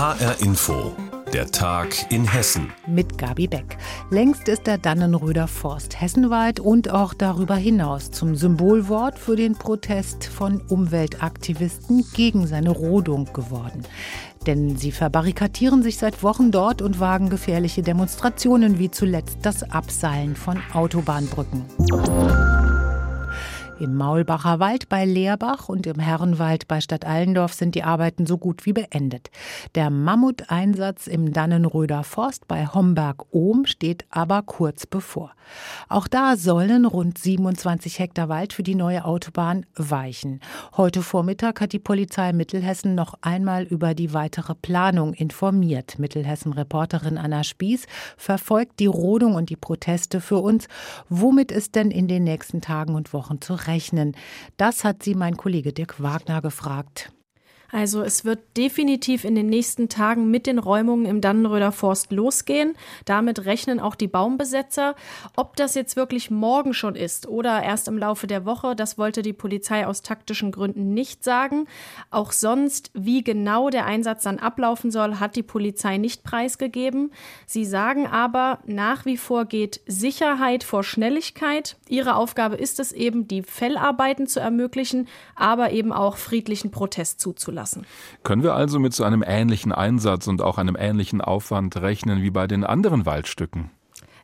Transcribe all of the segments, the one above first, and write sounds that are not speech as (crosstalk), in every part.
HR Info. Der Tag in Hessen. Mit Gabi Beck. Längst ist der Dannenröder Forst hessenweit und auch darüber hinaus zum Symbolwort für den Protest von Umweltaktivisten gegen seine Rodung geworden. Denn sie verbarrikadieren sich seit Wochen dort und wagen gefährliche Demonstrationen wie zuletzt das Abseilen von Autobahnbrücken. Im Maulbacher Wald bei Leerbach und im Herrenwald bei Stadt Allendorf sind die Arbeiten so gut wie beendet. Der Mammuteinsatz im Dannenröder Forst bei Homberg-Ohm steht aber kurz bevor. Auch da sollen rund 27 Hektar Wald für die neue Autobahn weichen. Heute Vormittag hat die Polizei Mittelhessen noch einmal über die weitere Planung informiert. Mittelhessen-Reporterin Anna Spieß verfolgt die Rodung und die Proteste für uns. Womit ist denn in den nächsten Tagen und Wochen zu rechnen? Rechnen? Das hat sie mein Kollege Dirk Wagner gefragt. Also es wird definitiv in den nächsten Tagen mit den Räumungen im Dannenröder Forst losgehen. Damit rechnen auch die Baumbesetzer. Ob das jetzt wirklich morgen schon ist oder erst im Laufe der Woche, das wollte die Polizei aus taktischen Gründen nicht sagen. Auch sonst, wie genau der Einsatz dann ablaufen soll, hat die Polizei nicht preisgegeben. Sie sagen aber, nach wie vor geht Sicherheit vor Schnelligkeit. Ihre Aufgabe ist es eben, die Fellarbeiten zu ermöglichen, aber eben auch friedlichen Protest zuzulassen lassen. Können wir also mit so einem ähnlichen Einsatz und auch einem ähnlichen Aufwand rechnen wie bei den anderen Waldstücken?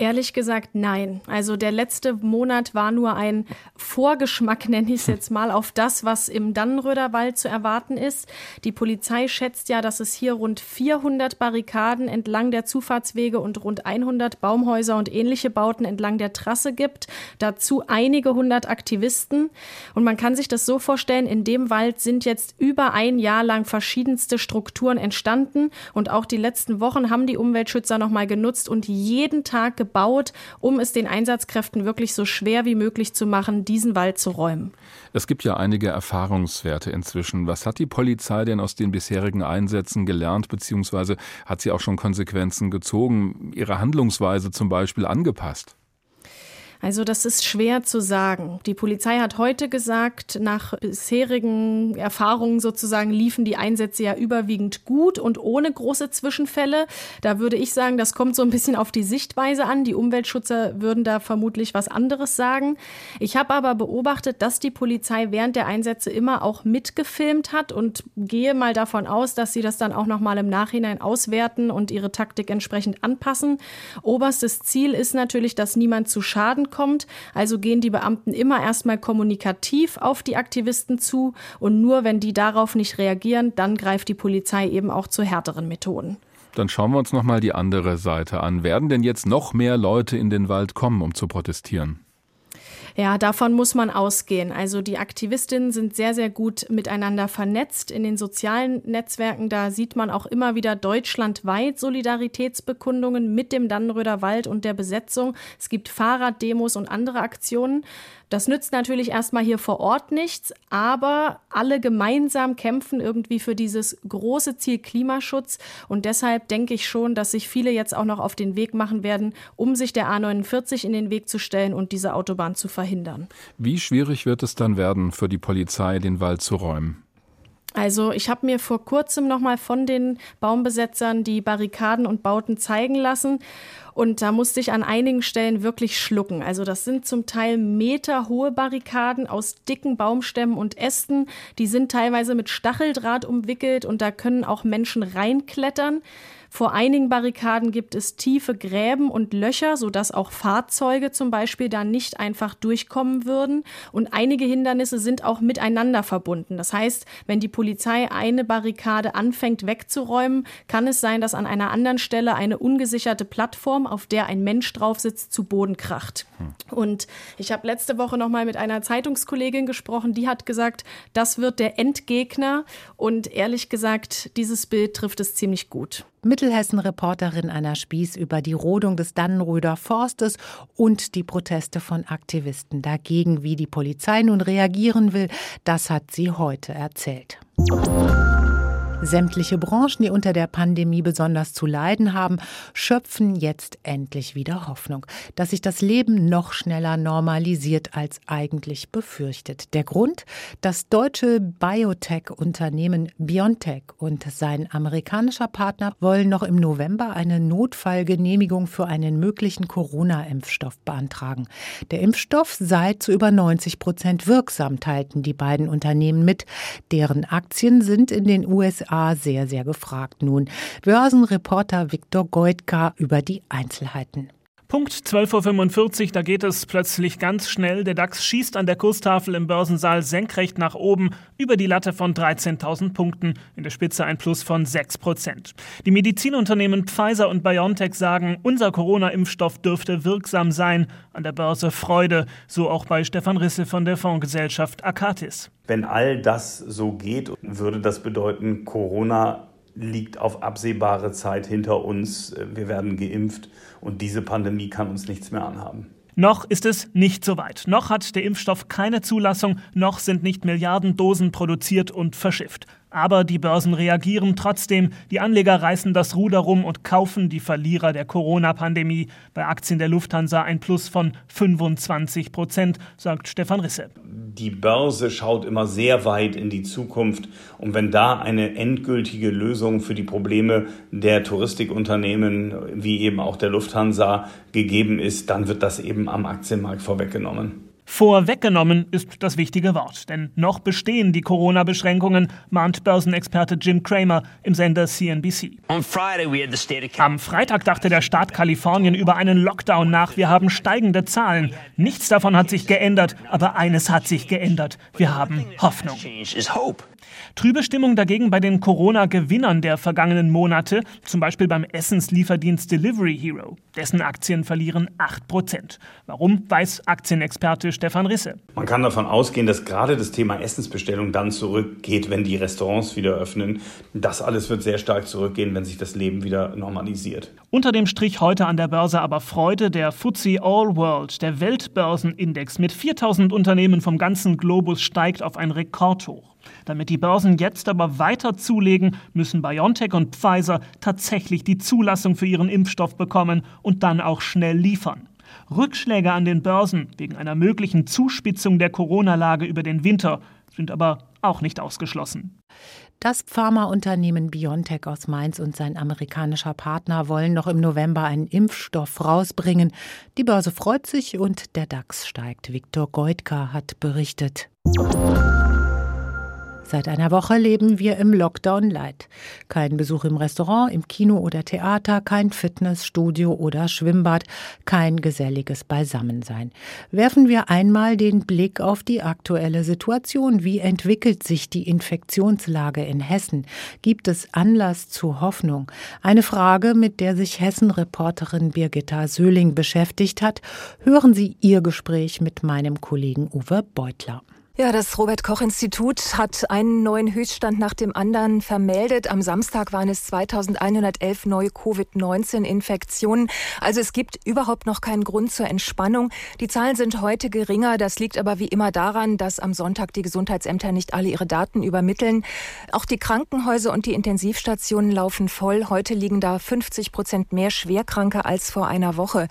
Ehrlich gesagt, nein. Also der letzte Monat war nur ein Vorgeschmack, (laughs) nenne ich es jetzt mal, auf das, was im Dannenröder Wald zu erwarten ist. Die Polizei schätzt ja, dass es hier rund 400 Barrikaden entlang der Zufahrtswege und rund 100 Baumhäuser und ähnliche Bauten entlang der Trasse gibt. Dazu einige hundert Aktivisten. Und man kann sich das so vorstellen, in dem Wald sind jetzt über ein Jahr lang verschiedenste Strukturen entstanden. Und auch die letzten Wochen haben die Umweltschützer nochmal genutzt und jeden Tag gebaut, um es den Einsatzkräften wirklich so schwer wie möglich zu machen, diesen Wald zu räumen. Es gibt ja einige Erfahrungswerte inzwischen. Was hat die Polizei denn aus den bisherigen Einsätzen gelernt, beziehungsweise hat sie auch schon Konsequenzen gezogen, ihre Handlungsweise zum Beispiel angepasst? Also das ist schwer zu sagen. Die Polizei hat heute gesagt, nach bisherigen Erfahrungen sozusagen liefen die Einsätze ja überwiegend gut und ohne große Zwischenfälle. Da würde ich sagen, das kommt so ein bisschen auf die Sichtweise an. Die Umweltschützer würden da vermutlich was anderes sagen. Ich habe aber beobachtet, dass die Polizei während der Einsätze immer auch mitgefilmt hat und gehe mal davon aus, dass sie das dann auch noch mal im Nachhinein auswerten und ihre Taktik entsprechend anpassen. Oberstes Ziel ist natürlich, dass niemand zu Schaden kommt. Also gehen die Beamten immer erstmal kommunikativ auf die Aktivisten zu und nur wenn die darauf nicht reagieren, dann greift die Polizei eben auch zu härteren Methoden. Dann schauen wir uns noch mal die andere Seite an. Werden denn jetzt noch mehr Leute in den Wald kommen, um zu protestieren? Ja, davon muss man ausgehen. Also die Aktivistinnen sind sehr, sehr gut miteinander vernetzt in den sozialen Netzwerken. Da sieht man auch immer wieder deutschlandweit Solidaritätsbekundungen mit dem Dannenröder Wald und der Besetzung. Es gibt Fahrraddemos und andere Aktionen. Das nützt natürlich erstmal hier vor Ort nichts, aber alle gemeinsam kämpfen irgendwie für dieses große Ziel Klimaschutz. Und deshalb denke ich schon, dass sich viele jetzt auch noch auf den Weg machen werden, um sich der A49 in den Weg zu stellen und diese Autobahn zu verhindern. Wie schwierig wird es dann werden für die Polizei, den Wald zu räumen? Also ich habe mir vor kurzem noch mal von den Baumbesetzern die Barrikaden und Bauten zeigen lassen und da musste ich an einigen Stellen wirklich schlucken. Also das sind zum Teil meterhohe Barrikaden aus dicken Baumstämmen und Ästen. Die sind teilweise mit Stacheldraht umwickelt und da können auch Menschen reinklettern. Vor einigen Barrikaden gibt es tiefe Gräben und Löcher, sodass auch Fahrzeuge zum Beispiel da nicht einfach durchkommen würden. Und einige Hindernisse sind auch miteinander verbunden. Das heißt, wenn die Polizei eine Barrikade anfängt wegzuräumen, kann es sein, dass an einer anderen Stelle eine ungesicherte Plattform, auf der ein Mensch drauf sitzt, zu Boden kracht. Hm. Und ich habe letzte Woche noch mal mit einer Zeitungskollegin gesprochen, die hat gesagt, das wird der Endgegner. Und ehrlich gesagt, dieses Bild trifft es ziemlich gut. Mittelhessen-Reporterin Anna Spieß über die Rodung des Dannenröder Forstes und die Proteste von Aktivisten dagegen. Wie die Polizei nun reagieren will, das hat sie heute erzählt. Sämtliche Branchen, die unter der Pandemie besonders zu leiden haben, schöpfen jetzt endlich wieder Hoffnung, dass sich das Leben noch schneller normalisiert als eigentlich befürchtet. Der Grund? Das deutsche Biotech-Unternehmen BioNTech und sein amerikanischer Partner wollen noch im November eine Notfallgenehmigung für einen möglichen Corona-Impfstoff beantragen. Der Impfstoff sei zu über 90 Prozent wirksam, teilten die beiden Unternehmen mit. Deren Aktien sind in den USA USA sehr, sehr gefragt nun. Börsenreporter Viktor Goitka über die Einzelheiten. Punkt 12.45 Uhr, da geht es plötzlich ganz schnell. Der DAX schießt an der Kurstafel im Börsensaal senkrecht nach oben über die Latte von 13.000 Punkten, in der Spitze ein Plus von 6 Prozent. Die Medizinunternehmen Pfizer und BioNTech sagen, unser Corona-Impfstoff dürfte wirksam sein. An der Börse Freude, so auch bei Stefan Risse von der Fondsgesellschaft Akatis. Wenn all das so geht, würde das bedeuten, Corona liegt auf absehbare Zeit hinter uns. Wir werden geimpft und diese Pandemie kann uns nichts mehr anhaben. Noch ist es nicht so weit. Noch hat der Impfstoff keine Zulassung, noch sind nicht Milliarden Dosen produziert und verschifft. Aber die Börsen reagieren trotzdem. Die Anleger reißen das Ruder rum und kaufen die Verlierer der Corona-Pandemie. Bei Aktien der Lufthansa ein Plus von 25 Prozent, sagt Stefan Risse. Die Börse schaut immer sehr weit in die Zukunft. Und wenn da eine endgültige Lösung für die Probleme der Touristikunternehmen, wie eben auch der Lufthansa, gegeben ist, dann wird das eben am Aktienmarkt vorweggenommen. Vorweggenommen ist das wichtige Wort, denn noch bestehen die Corona-Beschränkungen, mahnt Börsenexperte Jim Cramer im Sender CNBC. Am Freitag dachte der Staat Kalifornien über einen Lockdown nach. Wir haben steigende Zahlen. Nichts davon hat sich geändert, aber eines hat sich geändert. Wir haben Hoffnung. Trübe Stimmung dagegen bei den Corona-Gewinnern der vergangenen Monate, zum Beispiel beim Essenslieferdienst Delivery Hero. Dessen Aktien verlieren 8%. Warum, weiß Aktienexperte Stefan Risse. Man kann davon ausgehen, dass gerade das Thema Essensbestellung dann zurückgeht, wenn die Restaurants wieder öffnen. Das alles wird sehr stark zurückgehen, wenn sich das Leben wieder normalisiert. Unter dem Strich heute an der Börse aber Freude, der FTSE All World, der Weltbörsenindex mit 4000 Unternehmen vom ganzen Globus steigt auf ein Rekordhoch. Damit die Börsen jetzt aber weiter zulegen, müssen BioNTech und Pfizer tatsächlich die Zulassung für ihren Impfstoff bekommen und dann auch schnell liefern. Rückschläge an den Börsen wegen einer möglichen Zuspitzung der Corona-Lage über den Winter sind aber auch nicht ausgeschlossen. Das Pharmaunternehmen BioNTech aus Mainz und sein amerikanischer Partner wollen noch im November einen Impfstoff rausbringen. Die Börse freut sich und der DAX steigt. Viktor Goitka hat berichtet. Seit einer Woche leben wir im Lockdown Light. Kein Besuch im Restaurant, im Kino oder Theater, kein Fitnessstudio oder Schwimmbad, kein geselliges Beisammensein. Werfen wir einmal den Blick auf die aktuelle Situation. Wie entwickelt sich die Infektionslage in Hessen? Gibt es Anlass zu Hoffnung? Eine Frage, mit der sich Hessen-Reporterin Birgitta Söhling beschäftigt hat. Hören Sie ihr Gespräch mit meinem Kollegen Uwe Beutler. Ja, das Robert Koch Institut hat einen neuen Höchststand nach dem anderen vermeldet. Am Samstag waren es 2111 neue Covid-19-Infektionen. Also es gibt überhaupt noch keinen Grund zur Entspannung. Die Zahlen sind heute geringer. Das liegt aber wie immer daran, dass am Sonntag die Gesundheitsämter nicht alle ihre Daten übermitteln. Auch die Krankenhäuser und die Intensivstationen laufen voll. Heute liegen da 50 Prozent mehr Schwerkranke als vor einer Woche.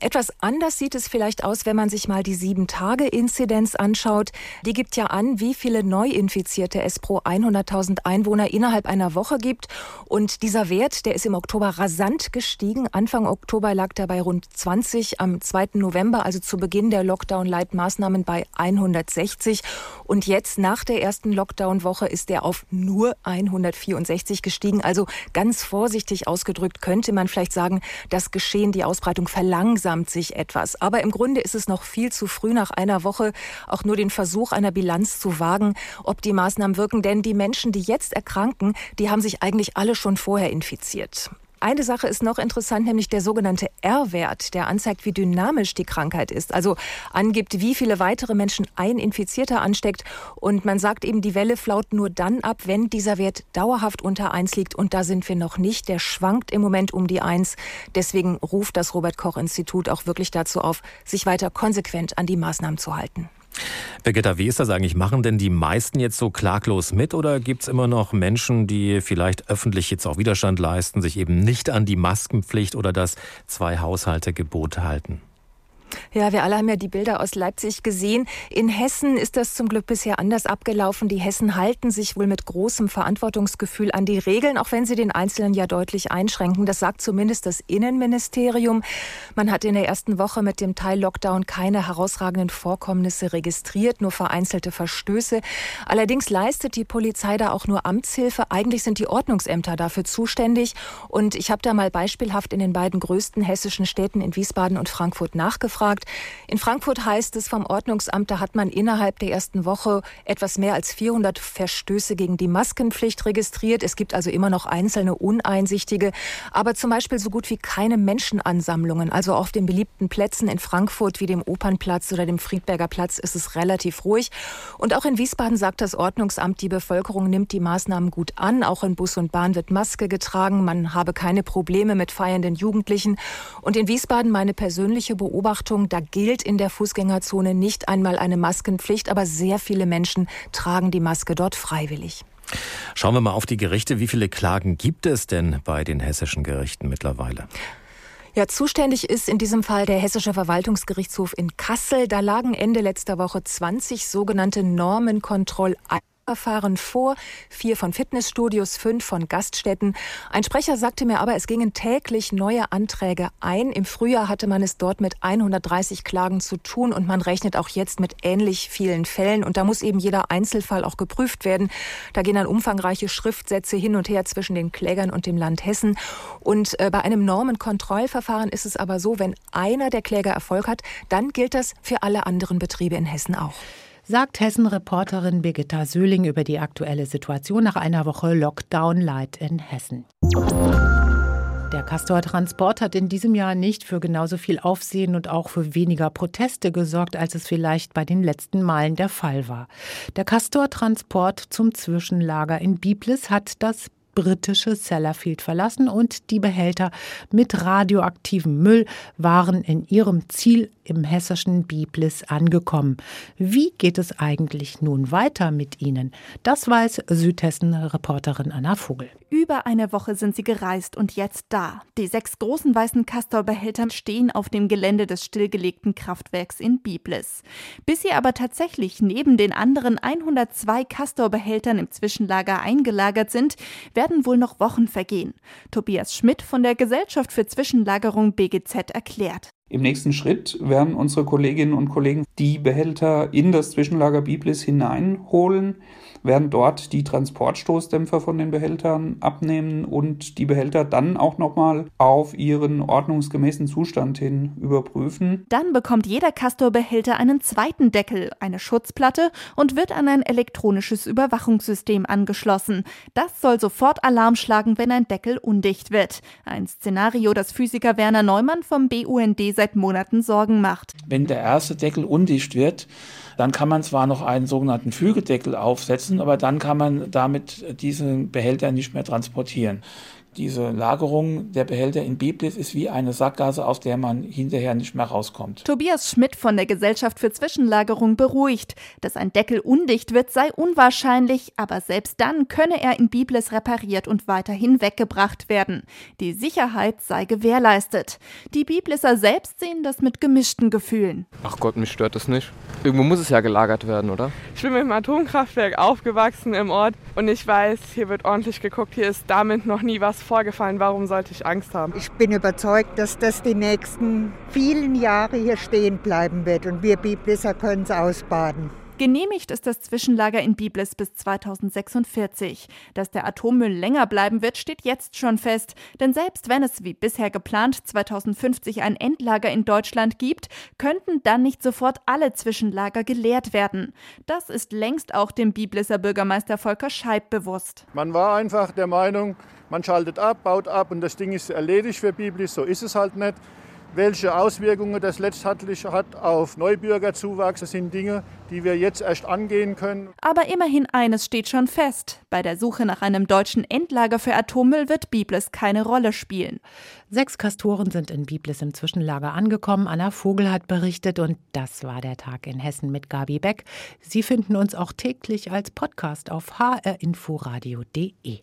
Etwas anders sieht es vielleicht aus, wenn man sich mal die Sieben-Tage-Inzidenz anschaut. Die die gibt ja an, wie viele Neuinfizierte es pro 100.000 Einwohner innerhalb einer Woche gibt. Und dieser Wert, der ist im Oktober rasant gestiegen. Anfang Oktober lag er bei rund 20, am 2. November, also zu Beginn der Lockdown-Leitmaßnahmen, bei 160. Und jetzt nach der ersten Lockdown-Woche ist er auf nur 164 gestiegen. Also ganz vorsichtig ausgedrückt könnte man vielleicht sagen, das Geschehen, die Ausbreitung verlangsamt sich etwas. Aber im Grunde ist es noch viel zu früh nach einer Woche auch nur den Versuch einer Bilanz zu wagen, ob die Maßnahmen wirken. Denn die Menschen, die jetzt erkranken, die haben sich eigentlich alle schon vorher infiziert. Eine Sache ist noch interessant, nämlich der sogenannte R-Wert, der anzeigt, wie dynamisch die Krankheit ist. Also angibt, wie viele weitere Menschen ein Infizierter ansteckt. Und man sagt eben, die Welle flaut nur dann ab, wenn dieser Wert dauerhaft unter eins liegt. Und da sind wir noch nicht. Der schwankt im Moment um die eins. Deswegen ruft das Robert Koch Institut auch wirklich dazu auf, sich weiter konsequent an die Maßnahmen zu halten. Birgitta, wie ist das eigentlich? Machen denn die meisten jetzt so klaglos mit oder gibt es immer noch Menschen, die vielleicht öffentlich jetzt auch Widerstand leisten, sich eben nicht an die Maskenpflicht oder das Zwei-Haushalte-Gebot halten? Ja, wir alle haben ja die Bilder aus Leipzig gesehen. In Hessen ist das zum Glück bisher anders abgelaufen. Die Hessen halten sich wohl mit großem Verantwortungsgefühl an die Regeln, auch wenn sie den Einzelnen ja deutlich einschränken. Das sagt zumindest das Innenministerium. Man hat in der ersten Woche mit dem Teil-Lockdown keine herausragenden Vorkommnisse registriert, nur vereinzelte Verstöße. Allerdings leistet die Polizei da auch nur Amtshilfe. Eigentlich sind die Ordnungsämter dafür zuständig. Und ich habe da mal beispielhaft in den beiden größten hessischen Städten in Wiesbaden und Frankfurt nachgefragt nachgefragt. In Frankfurt heißt es vom Ordnungsamt, da hat man innerhalb der ersten Woche etwas mehr als 400 Verstöße gegen die Maskenpflicht registriert. Es gibt also immer noch einzelne uneinsichtige, aber zum Beispiel so gut wie keine Menschenansammlungen. Also auf den beliebten Plätzen in Frankfurt wie dem Opernplatz oder dem Friedberger Platz ist es relativ ruhig. Und auch in Wiesbaden sagt das Ordnungsamt, die Bevölkerung nimmt die Maßnahmen gut an. Auch in Bus und Bahn wird Maske getragen. Man habe keine Probleme mit feiernden Jugendlichen. Und in Wiesbaden meine persönliche Beobachtung, Achtung, da gilt in der Fußgängerzone nicht einmal eine Maskenpflicht, aber sehr viele Menschen tragen die Maske dort freiwillig. Schauen wir mal auf die Gerichte. Wie viele Klagen gibt es denn bei den hessischen Gerichten mittlerweile? Ja, zuständig ist in diesem Fall der Hessische Verwaltungsgerichtshof in Kassel. Da lagen Ende letzter Woche 20 sogenannte Normenkontroll Verfahren vor, vier von Fitnessstudios, fünf von Gaststätten. Ein Sprecher sagte mir aber, es gingen täglich neue Anträge ein. Im Frühjahr hatte man es dort mit 130 Klagen zu tun und man rechnet auch jetzt mit ähnlich vielen Fällen. Und da muss eben jeder Einzelfall auch geprüft werden. Da gehen dann umfangreiche Schriftsätze hin und her zwischen den Klägern und dem Land Hessen. Und äh, bei einem Normenkontrollverfahren ist es aber so, wenn einer der Kläger Erfolg hat, dann gilt das für alle anderen Betriebe in Hessen auch sagt Hessen-Reporterin Birgitta Söhling über die aktuelle Situation nach einer Woche Lockdown Light in Hessen. Der Castor Transport hat in diesem Jahr nicht für genauso viel Aufsehen und auch für weniger Proteste gesorgt, als es vielleicht bei den letzten Malen der Fall war. Der Castor Transport zum Zwischenlager in Biblis hat das britische Sellafield verlassen und die Behälter mit radioaktivem Müll waren in ihrem Ziel im hessischen Biblis angekommen. Wie geht es eigentlich nun weiter mit ihnen? Das weiß Südhessen-Reporterin Anna Vogel. Über eine Woche sind sie gereist und jetzt da. Die sechs großen weißen Castor-Behälter stehen auf dem Gelände des stillgelegten Kraftwerks in Biblis. Bis sie aber tatsächlich neben den anderen 102 Castor-Behältern im Zwischenlager eingelagert sind, werden wohl noch Wochen vergehen. Tobias Schmidt von der Gesellschaft für Zwischenlagerung BGZ erklärt. Im nächsten Schritt werden unsere Kolleginnen und Kollegen die Behälter in das Zwischenlager Biblis hineinholen werden dort die Transportstoßdämpfer von den Behältern abnehmen und die Behälter dann auch nochmal auf ihren ordnungsgemäßen Zustand hin überprüfen. Dann bekommt jeder Castor-Behälter einen zweiten Deckel, eine Schutzplatte und wird an ein elektronisches Überwachungssystem angeschlossen. Das soll sofort Alarm schlagen, wenn ein Deckel undicht wird. Ein Szenario, das Physiker Werner Neumann vom BUND seit Monaten Sorgen macht. Wenn der erste Deckel undicht wird, dann kann man zwar noch einen sogenannten Fügedeckel aufsetzen, aber dann kann man damit diesen Behälter nicht mehr transportieren. Diese Lagerung der Behälter in Biblis ist wie eine Sackgasse, aus der man hinterher nicht mehr rauskommt. Tobias Schmidt von der Gesellschaft für Zwischenlagerung beruhigt. Dass ein Deckel undicht wird, sei unwahrscheinlich, aber selbst dann könne er in Biblis repariert und weiterhin weggebracht werden. Die Sicherheit sei gewährleistet. Die Biblisser selbst sehen das mit gemischten Gefühlen. Ach Gott, mich stört das nicht. Irgendwo muss es ja gelagert werden, oder? Ich bin mit dem Atomkraftwerk aufgewachsen im Ort und ich weiß, hier wird ordentlich geguckt, hier ist damit noch nie was vorgefallen. Warum sollte ich Angst haben? Ich bin überzeugt, dass das die nächsten vielen Jahre hier stehen bleiben wird und wir Biblisser können es ausbaden. Genehmigt ist das Zwischenlager in Biblis bis 2046. Dass der Atommüll länger bleiben wird, steht jetzt schon fest. Denn selbst wenn es wie bisher geplant 2050 ein Endlager in Deutschland gibt, könnten dann nicht sofort alle Zwischenlager geleert werden. Das ist längst auch dem Biblisser Bürgermeister Volker Scheib bewusst. Man war einfach der Meinung, man schaltet ab, baut ab und das Ding ist erledigt für Biblis. So ist es halt nicht. Welche Auswirkungen das letztendlich hat auf Neubürgerzuwachs, das sind Dinge, die wir jetzt erst angehen können. Aber immerhin eines steht schon fest. Bei der Suche nach einem deutschen Endlager für Atommüll wird Biblis keine Rolle spielen. Sechs Kastoren sind in Biblis im Zwischenlager angekommen. Anna Vogel hat berichtet und das war der Tag in Hessen mit Gabi Beck. Sie finden uns auch täglich als Podcast auf hrinforadio.de.